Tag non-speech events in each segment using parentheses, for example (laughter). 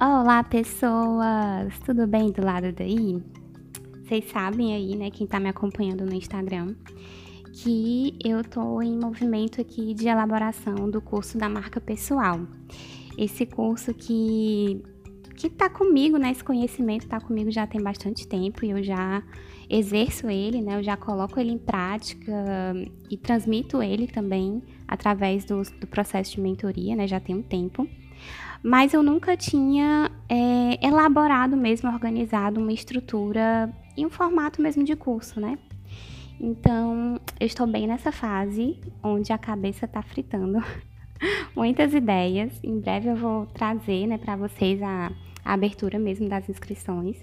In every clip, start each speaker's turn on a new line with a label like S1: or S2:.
S1: Olá, pessoas! Tudo bem do lado daí? Vocês sabem aí, né, quem tá me acompanhando no Instagram, que eu tô em movimento aqui de elaboração do curso da marca pessoal. Esse curso que que tá comigo, né, esse conhecimento tá comigo já tem bastante tempo e eu já exerço ele, né, eu já coloco ele em prática e transmito ele também através do, do processo de mentoria, né, já tem um tempo mas eu nunca tinha é, elaborado mesmo, organizado uma estrutura em um formato mesmo de curso, né? Então, eu estou bem nessa fase onde a cabeça está fritando (laughs) muitas ideias. Em breve eu vou trazer, né, para vocês a, a abertura mesmo das inscrições.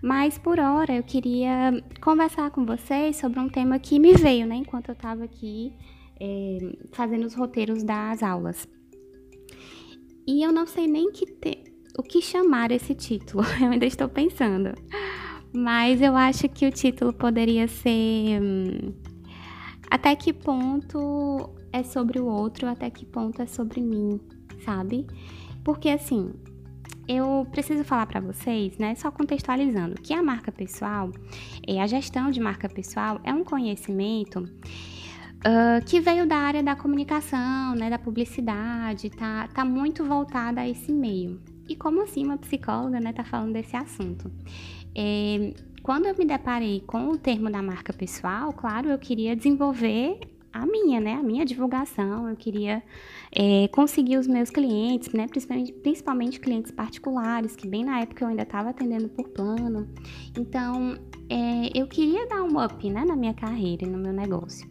S1: Mas por hora eu queria conversar com vocês sobre um tema que me veio, né, enquanto eu estava aqui é, fazendo os roteiros das aulas. E eu não sei nem que te... o que chamar esse título, (laughs) eu ainda estou pensando. Mas eu acho que o título poderia ser hum, Até que ponto é sobre o outro, até que ponto é sobre mim, sabe? Porque assim, eu preciso falar para vocês, né, só contextualizando, que a marca pessoal, e a gestão de marca pessoal é um conhecimento uh, que veio da área da comunicação, né, da publicidade, tá, tá muito voltada a esse meio. E como assim uma psicóloga, né, tá falando desse assunto? É, quando eu me deparei com o termo da marca pessoal, claro, eu queria desenvolver a minha, né? A minha divulgação. Eu queria é, conseguir os meus clientes, né? Principalmente, principalmente, clientes particulares, que bem na época eu ainda estava atendendo por plano. Então, é, eu queria dar um up, né? Na minha carreira e no meu negócio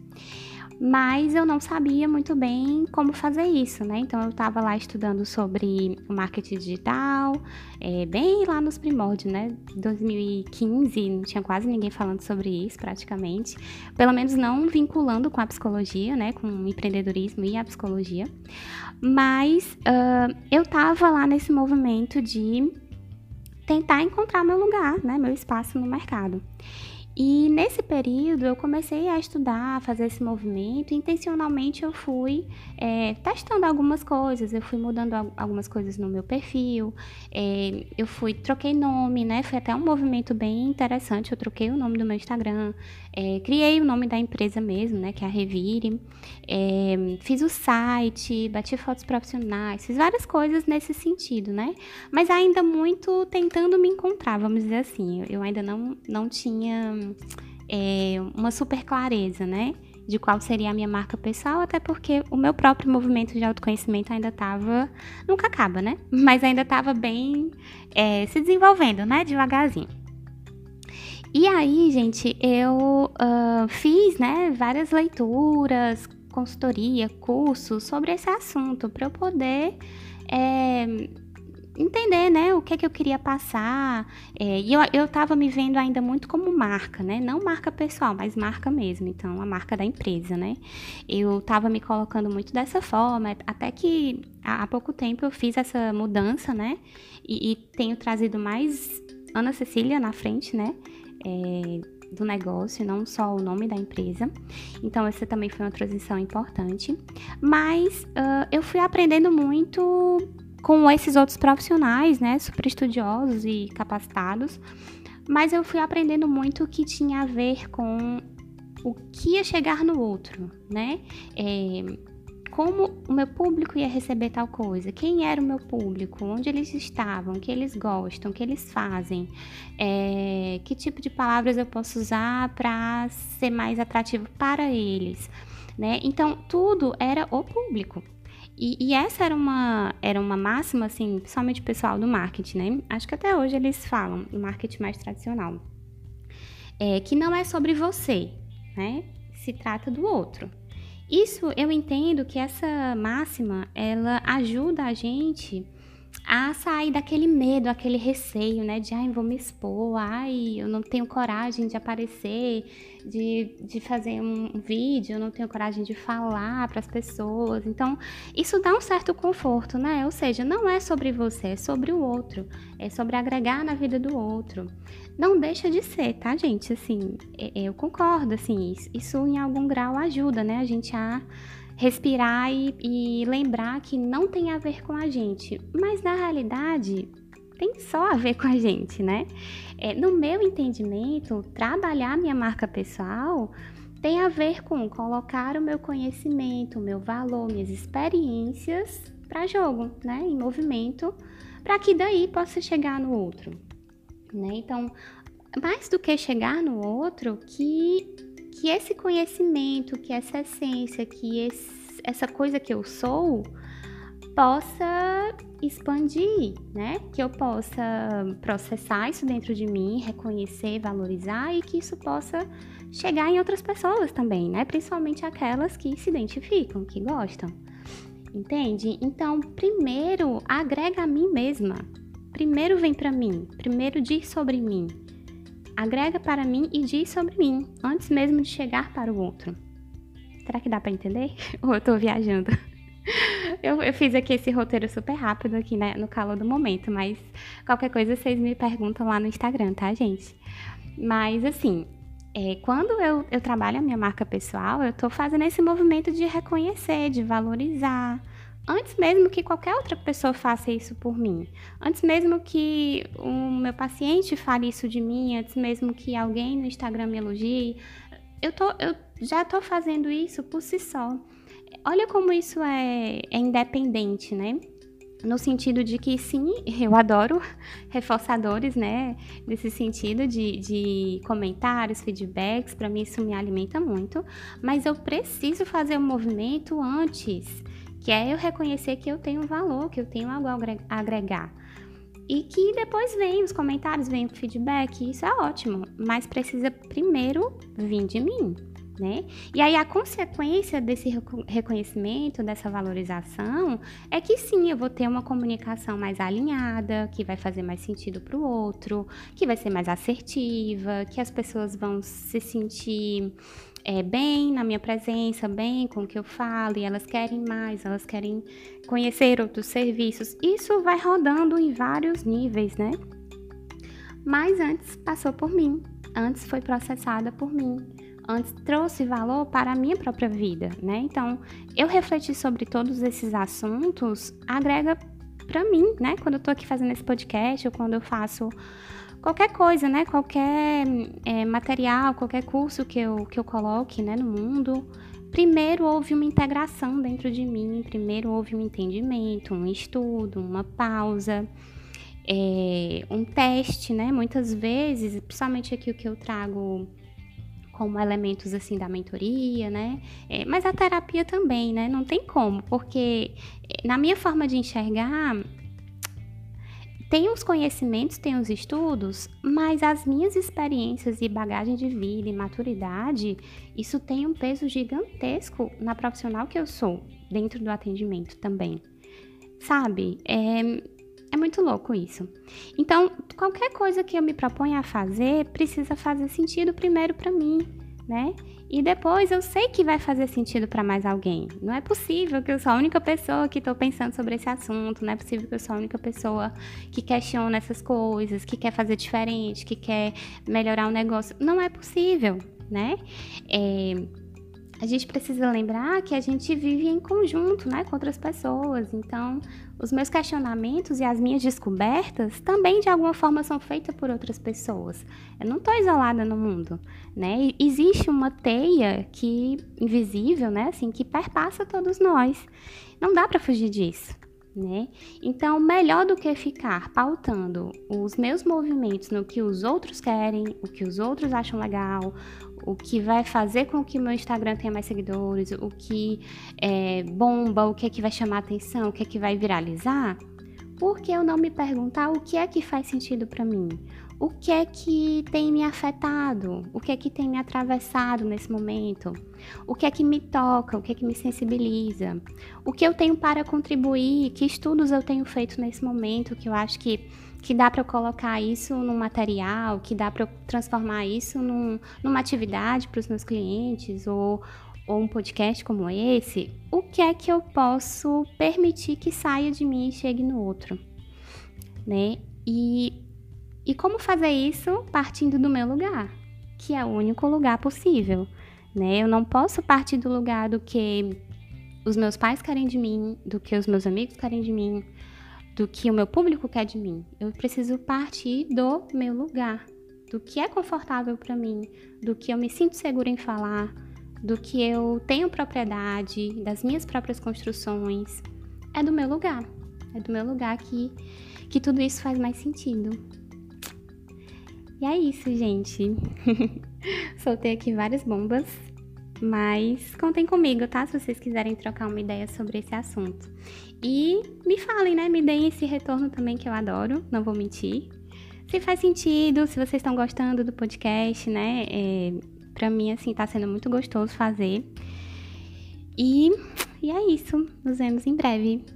S1: mas eu não sabia muito bem como fazer isso, né? Então eu estava lá estudando sobre marketing digital, é, bem lá nos primórdios, né? 2015, não tinha quase ninguém falando sobre isso praticamente, pelo menos não vinculando com a psicologia, né? Com o empreendedorismo e a psicologia, mas uh, eu estava lá nesse movimento de tentar encontrar meu lugar, né? Meu espaço no mercado. E nesse período eu comecei a estudar, a fazer esse movimento. Intencionalmente eu fui é, testando algumas coisas, eu fui mudando algumas coisas no meu perfil, é, eu fui troquei nome, né? Foi até um movimento bem interessante. Eu troquei o nome do meu Instagram, é, criei o nome da empresa mesmo, né? Que é a Revire. É, fiz o site, bati fotos profissionais, fiz várias coisas nesse sentido, né? Mas ainda muito tentando me encontrar, vamos dizer assim. Eu ainda não, não tinha é, uma super clareza, né? De qual seria a minha marca pessoal, até porque o meu próprio movimento de autoconhecimento ainda estava. Nunca acaba, né? (laughs) Mas ainda estava bem é, se desenvolvendo, né? Devagarzinho. E aí, gente, eu uh, fiz, né, várias leituras, consultoria, cursos sobre esse assunto para eu poder é, entender, né, o que é que eu queria passar. É, e eu, eu tava me vendo ainda muito como marca, né? Não marca pessoal, mas marca mesmo. Então, a marca da empresa, né? Eu tava me colocando muito dessa forma, até que há, há pouco tempo eu fiz essa mudança, né? E, e tenho trazido mais Ana Cecília na frente, né? É, do negócio, não só o nome da empresa. Então, essa também foi uma transição importante. Mas uh, eu fui aprendendo muito com esses outros profissionais, né, super estudiosos e capacitados, mas eu fui aprendendo muito que tinha a ver com o que ia chegar no outro, né? É, como o meu público ia receber tal coisa, quem era o meu público, onde eles estavam, o que eles gostam, o que eles fazem, é, que tipo de palavras eu posso usar para ser mais atrativo para eles, né? Então tudo era o público. E, e, essa era uma, era uma máxima, assim, principalmente pessoal do marketing, né? Acho que até hoje eles falam, no marketing mais tradicional. É, que não é sobre você, né? Se trata do outro. Isso eu entendo que essa máxima, ela ajuda a gente a sair daquele medo, aquele receio, né? De, ai, vou me expor, ai, eu não tenho coragem de aparecer, de, de fazer um vídeo, eu não tenho coragem de falar para as pessoas. Então, isso dá um certo conforto, né? Ou seja, não é sobre você, é sobre o outro, é sobre agregar na vida do outro. Não deixa de ser, tá, gente? Assim, eu concordo, assim, isso em algum grau ajuda, né? A gente a respirar e, e lembrar que não tem a ver com a gente. Mas na realidade, tem só a ver (laughs) com a gente, né? É, no meu entendimento, trabalhar minha marca pessoal tem a ver com colocar o meu conhecimento, o meu valor, minhas experiências para jogo, né? Em movimento, para que daí possa chegar no outro, né? Então, mais do que chegar no outro, que que esse conhecimento, que essa essência, que esse, essa coisa que eu sou possa expandir, né? Que eu possa processar isso dentro de mim, reconhecer, valorizar e que isso possa chegar em outras pessoas também, né? Principalmente aquelas que se identificam, que gostam. Entende? Então, primeiro agrega a mim mesma. Primeiro vem para mim, primeiro diz sobre mim. Agrega para mim e diz sobre mim, antes mesmo de chegar para o outro. Será que dá para entender? (laughs) Ou eu tô viajando? (laughs) Eu, eu, fiz aqui esse roteiro super rápido aqui né, no calor do momento, mas qualquer coisa vocês me perguntam lá no Instagram, tá, gente? Mas assim, é, quando eu, eu trabalho a minha marca pessoal, eu tô fazendo esse movimento de reconhecer, de valorizar. Antes mesmo que qualquer outra pessoa faça isso por mim. Antes mesmo que o meu paciente fale isso de mim, antes mesmo que alguém no Instagram me elogie, eu, tô, eu já tô fazendo isso por si só. Olha como isso é, é independente, né? no sentido de que sim, eu adoro (laughs) reforçadores, né? Nesse sentido de, de comentários, feedbacks, para mim isso me alimenta muito, mas eu preciso fazer um movimento antes, que é eu reconhecer que eu tenho valor, que eu tenho algo a agregar. E que depois vem os comentários, vem o feedback, isso é ótimo, mas precisa primeiro vir de mim né? E aí a consequência desse reconhecimento, dessa valorização, é que sim, eu vou ter uma comunicação mais alinhada, que vai fazer mais sentido para o outro, que vai ser mais assertiva, que as pessoas vão se sentir é, bem na minha presença, bem com o que eu falo, e elas querem mais, elas querem conhecer outros serviços. Isso vai rodando em vários níveis, né? Mas antes passou por mim, antes foi processada por mim antes trouxe valor para a minha própria vida, né? Então, eu refletir sobre todos esses assuntos agrega para mim, né? Quando eu tô aqui fazendo esse podcast ou quando eu faço qualquer coisa, né? Qualquer é, material, qualquer curso que eu, que eu coloque, né, no mundo. Primeiro houve uma integração dentro de mim, primeiro houve um entendimento, um estudo, uma pausa, é, um teste, né? Muitas vezes, principalmente aqui o que eu trago como elementos assim da mentoria, né? É, mas a terapia também, né? Não tem como, porque é, na minha forma de enxergar tem os conhecimentos, tem os estudos, mas as minhas experiências e bagagem de vida e maturidade, isso tem um peso gigantesco na profissional que eu sou, dentro do atendimento também. Sabe? É, é muito louco isso. Então, qualquer coisa que eu me proponha a fazer precisa fazer sentido primeiro para mim, né? E depois eu sei que vai fazer sentido para mais alguém. Não é possível que eu sou a única pessoa que estou pensando sobre esse assunto, não é possível que eu sou a única pessoa que questiona essas coisas, que quer fazer diferente, que quer melhorar o negócio. Não é possível, né? É, a gente precisa lembrar que a gente vive em conjunto, né, com outras pessoas. Então, os meus questionamentos e as minhas descobertas também de alguma forma são feitas por outras pessoas. Eu não estou isolada no mundo, né? existe uma teia que invisível, né, assim, que perpassa todos nós. Não dá para fugir disso. Né? Então, melhor do que ficar pautando os meus movimentos no que os outros querem, o que os outros acham legal, o que vai fazer com que o meu Instagram tenha mais seguidores, o que é, bomba, o que é que vai chamar atenção, o que é que vai viralizar, por que eu não me perguntar o que é que faz sentido para mim? O que é que tem me afetado? O que é que tem me atravessado nesse momento? O que é que me toca? O que é que me sensibiliza? O que eu tenho para contribuir? Que estudos eu tenho feito nesse momento que eu acho que que dá para eu colocar isso num material, que dá para eu transformar isso num, numa atividade para os meus clientes ou, ou um podcast como esse, o que é que eu posso permitir que saia de mim e chegue no outro, né? E, e como fazer isso partindo do meu lugar, que é o único lugar possível, né? Eu não posso partir do lugar do que os meus pais querem de mim, do que os meus amigos querem de mim, do que o meu público quer de mim. Eu preciso partir do meu lugar, do que é confortável para mim, do que eu me sinto segura em falar, do que eu tenho propriedade, das minhas próprias construções. É do meu lugar. É do meu lugar que, que tudo isso faz mais sentido. E é isso, gente. (laughs) Soltei aqui várias bombas, mas contem comigo, tá? Se vocês quiserem trocar uma ideia sobre esse assunto. E me falem, né? Me deem esse retorno também que eu adoro, não vou mentir. Se faz sentido, se vocês estão gostando do podcast, né? É, pra mim, assim, tá sendo muito gostoso fazer. E, e é isso. Nos vemos em breve.